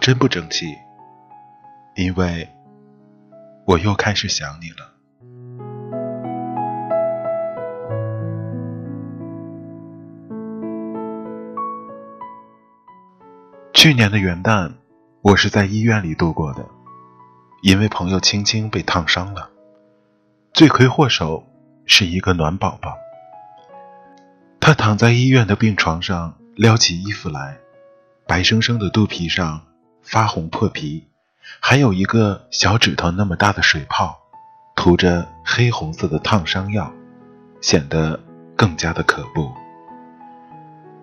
真不争气，因为我又开始想你了。去年的元旦，我是在医院里度过的，因为朋友青青被烫伤了，罪魁祸首是一个暖宝宝。他躺在医院的病床上，撩起衣服来，白生生的肚皮上。发红破皮，还有一个小指头那么大的水泡，涂着黑红色的烫伤药，显得更加的可怖。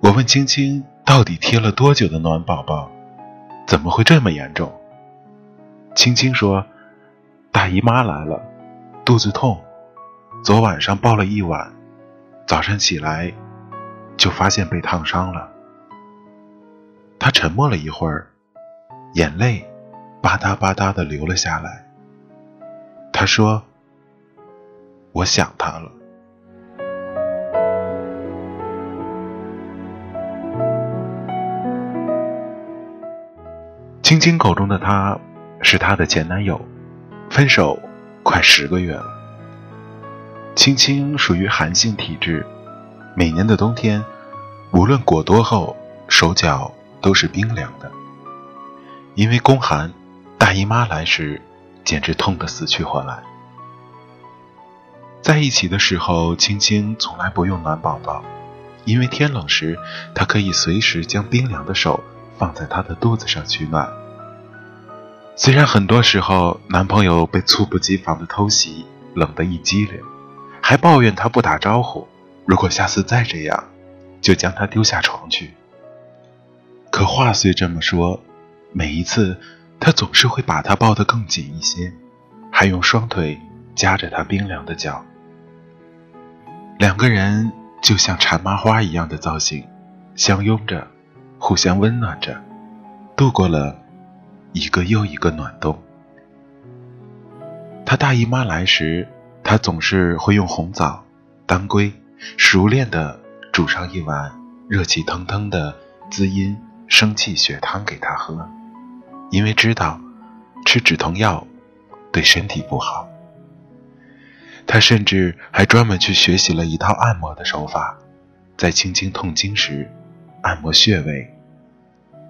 我问青青，到底贴了多久的暖宝宝？怎么会这么严重？青青说，大姨妈来了，肚子痛，昨晚上抱了一晚，早上起来就发现被烫伤了。他沉默了一会儿。眼泪吧嗒吧嗒的流了下来。他说：“我想他了。”青青口中的他是她的前男友，分手快十个月了。青青属于寒性体质，每年的冬天，无论裹多厚，手脚都是冰凉的。因为宫寒，大姨妈来时，简直痛得死去活来。在一起的时候，青青从来不用暖宝宝，因为天冷时，她可以随时将冰凉的手放在他的肚子上取暖。虽然很多时候，男朋友被猝不及防的偷袭冷得一激灵，还抱怨他不打招呼，如果下次再这样，就将他丢下床去。可话虽这么说。每一次，他总是会把她抱得更紧一些，还用双腿夹着她冰凉的脚。两个人就像缠麻花一样的造型，相拥着，互相温暖着，度过了一个又一个暖冬。她大姨妈来时，他总是会用红枣、当归，熟练的煮上一碗热气腾腾的滋阴生气血汤给他喝。因为知道吃止痛药对身体不好，他甚至还专门去学习了一套按摩的手法，在轻轻痛经时按摩穴位，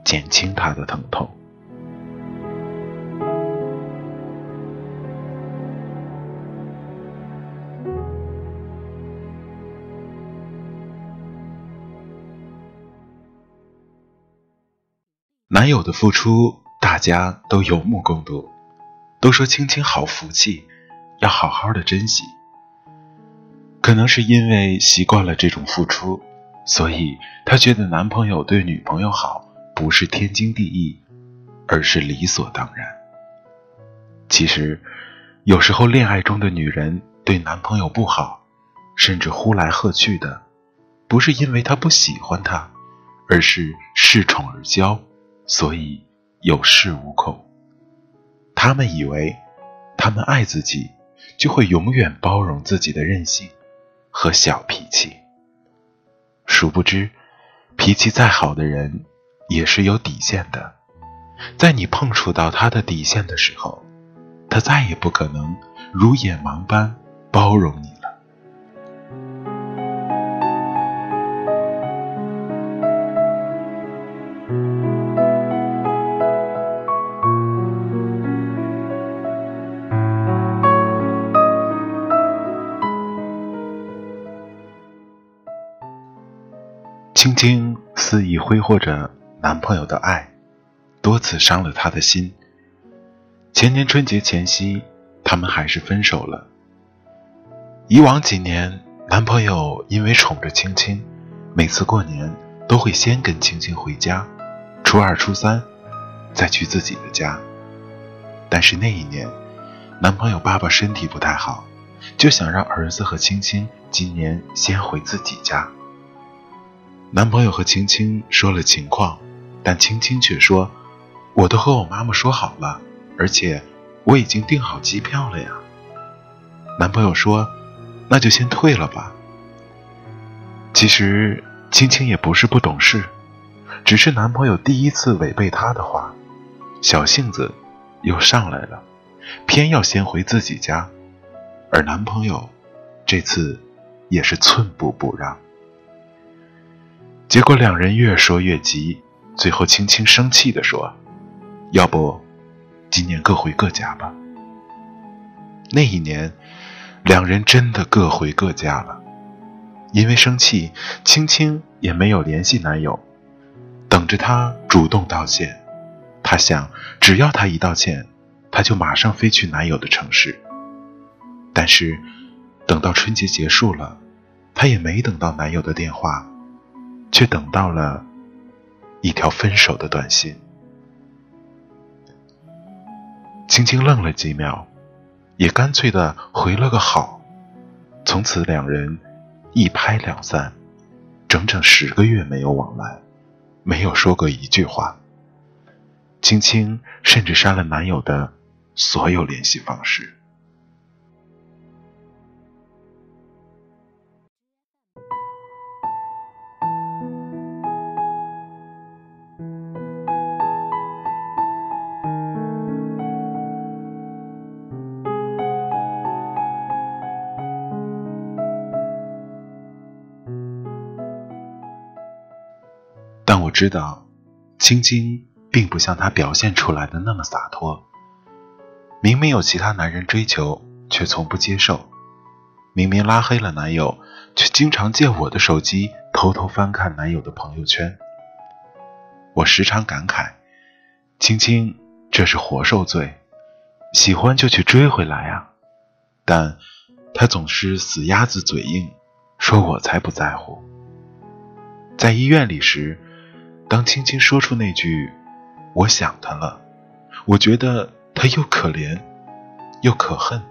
减轻他的疼痛。男友的付出。大家都有目共睹，都说青青好福气，要好好的珍惜。可能是因为习惯了这种付出，所以她觉得男朋友对女朋友好不是天经地义，而是理所当然。其实，有时候恋爱中的女人对男朋友不好，甚至呼来喝去的，不是因为她不喜欢他，而是恃宠而骄，所以。有恃无恐，他们以为，他们爱自己，就会永远包容自己的任性和小脾气。殊不知，脾气再好的人，也是有底线的。在你碰触到他的底线的时候，他再也不可能如野芒般包容你青青肆意挥霍着男朋友的爱，多次伤了他的心。前年春节前夕，他们还是分手了。以往几年，男朋友因为宠着青青，每次过年都会先跟青青回家，初二、初三再去自己的家。但是那一年，男朋友爸爸身体不太好，就想让儿子和青青今年先回自己家。男朋友和青青说了情况，但青青却说：“我都和我妈妈说好了，而且我已经订好机票了呀。”男朋友说：“那就先退了吧。”其实青青也不是不懂事，只是男朋友第一次违背她的话，小性子又上来了，偏要先回自己家，而男朋友这次也是寸步不让。结果两人越说越急，最后青青生气地说：“要不，今年各回各家吧。”那一年，两人真的各回各家了。因为生气，青青也没有联系男友，等着他主动道歉。她想，只要他一道歉，她就马上飞去男友的城市。但是，等到春节结束了，她也没等到男友的电话。却等到了一条分手的短信。青青愣了几秒，也干脆的回了个好。从此两人一拍两散，整整十个月没有往来，没有说过一句话。青青甚至删了男友的所有联系方式。我知道，青青并不像她表现出来的那么洒脱。明明有其他男人追求，却从不接受；明明拉黑了男友，却经常借我的手机偷偷翻看男友的朋友圈。我时常感慨，青青这是活受罪，喜欢就去追回来啊！但她总是死鸭子嘴硬，说我才不在乎。在医院里时。当青青说出那句“我想他了”，我觉得他又可怜又可恨。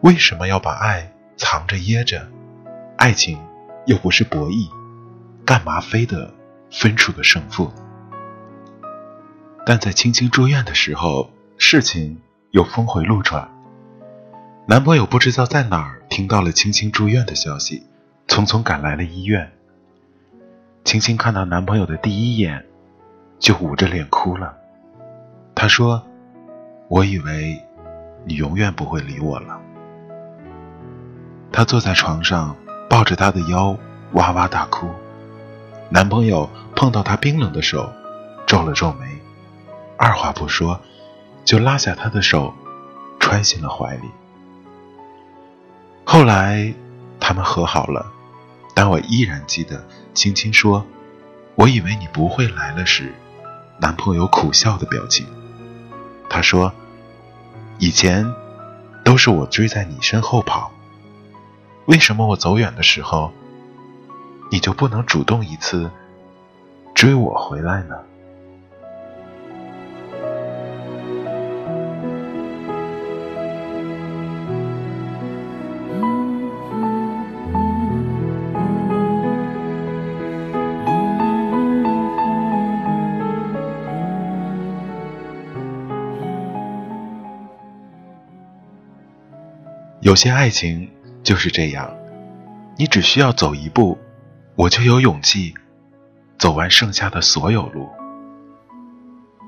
为什么要把爱藏着掖着？爱情又不是博弈，干嘛非得分出个胜负？但在青青住院的时候，事情又峰回路转。男朋友不知道在哪儿听到了青青住院的消息，匆匆赶来了医院。青青看到男朋友的第一眼，就捂着脸哭了。她说：“我以为你永远不会理我了。”她坐在床上，抱着他的腰，哇哇大哭。男朋友碰到她冰冷的手，皱了皱眉，二话不说，就拉下她的手，揣进了怀里。后来，他们和好了。但我依然记得，青青说：“我以为你不会来了时，男朋友苦笑的表情。”他说：“以前都是我追在你身后跑，为什么我走远的时候，你就不能主动一次追我回来呢？”有些爱情就是这样，你只需要走一步，我就有勇气走完剩下的所有路。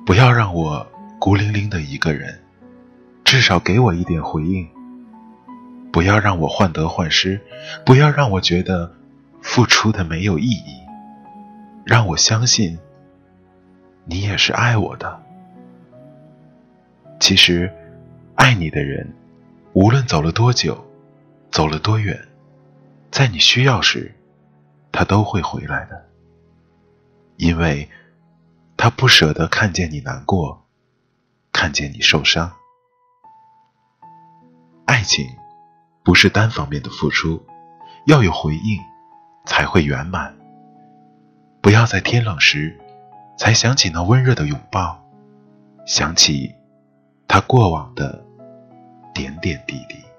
不要让我孤零零的一个人，至少给我一点回应。不要让我患得患失，不要让我觉得付出的没有意义，让我相信你也是爱我的。其实，爱你的人，无论走了多久，走了多远，在你需要时，他都会回来的，因为他不舍得看见你难过，看见你受伤。爱情。不是单方面的付出，要有回应，才会圆满。不要在天冷时，才想起那温热的拥抱，想起他过往的点点滴滴。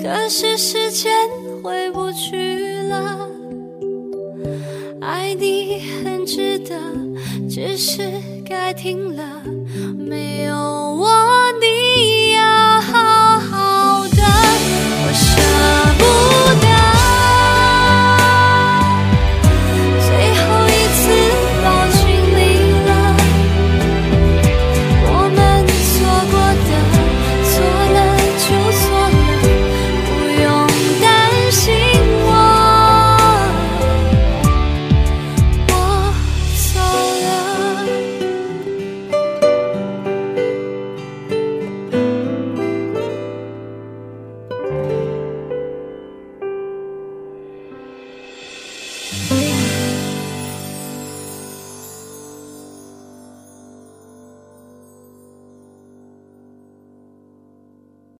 可是时间回不去了。爱你很值得，只是该停了。没有我，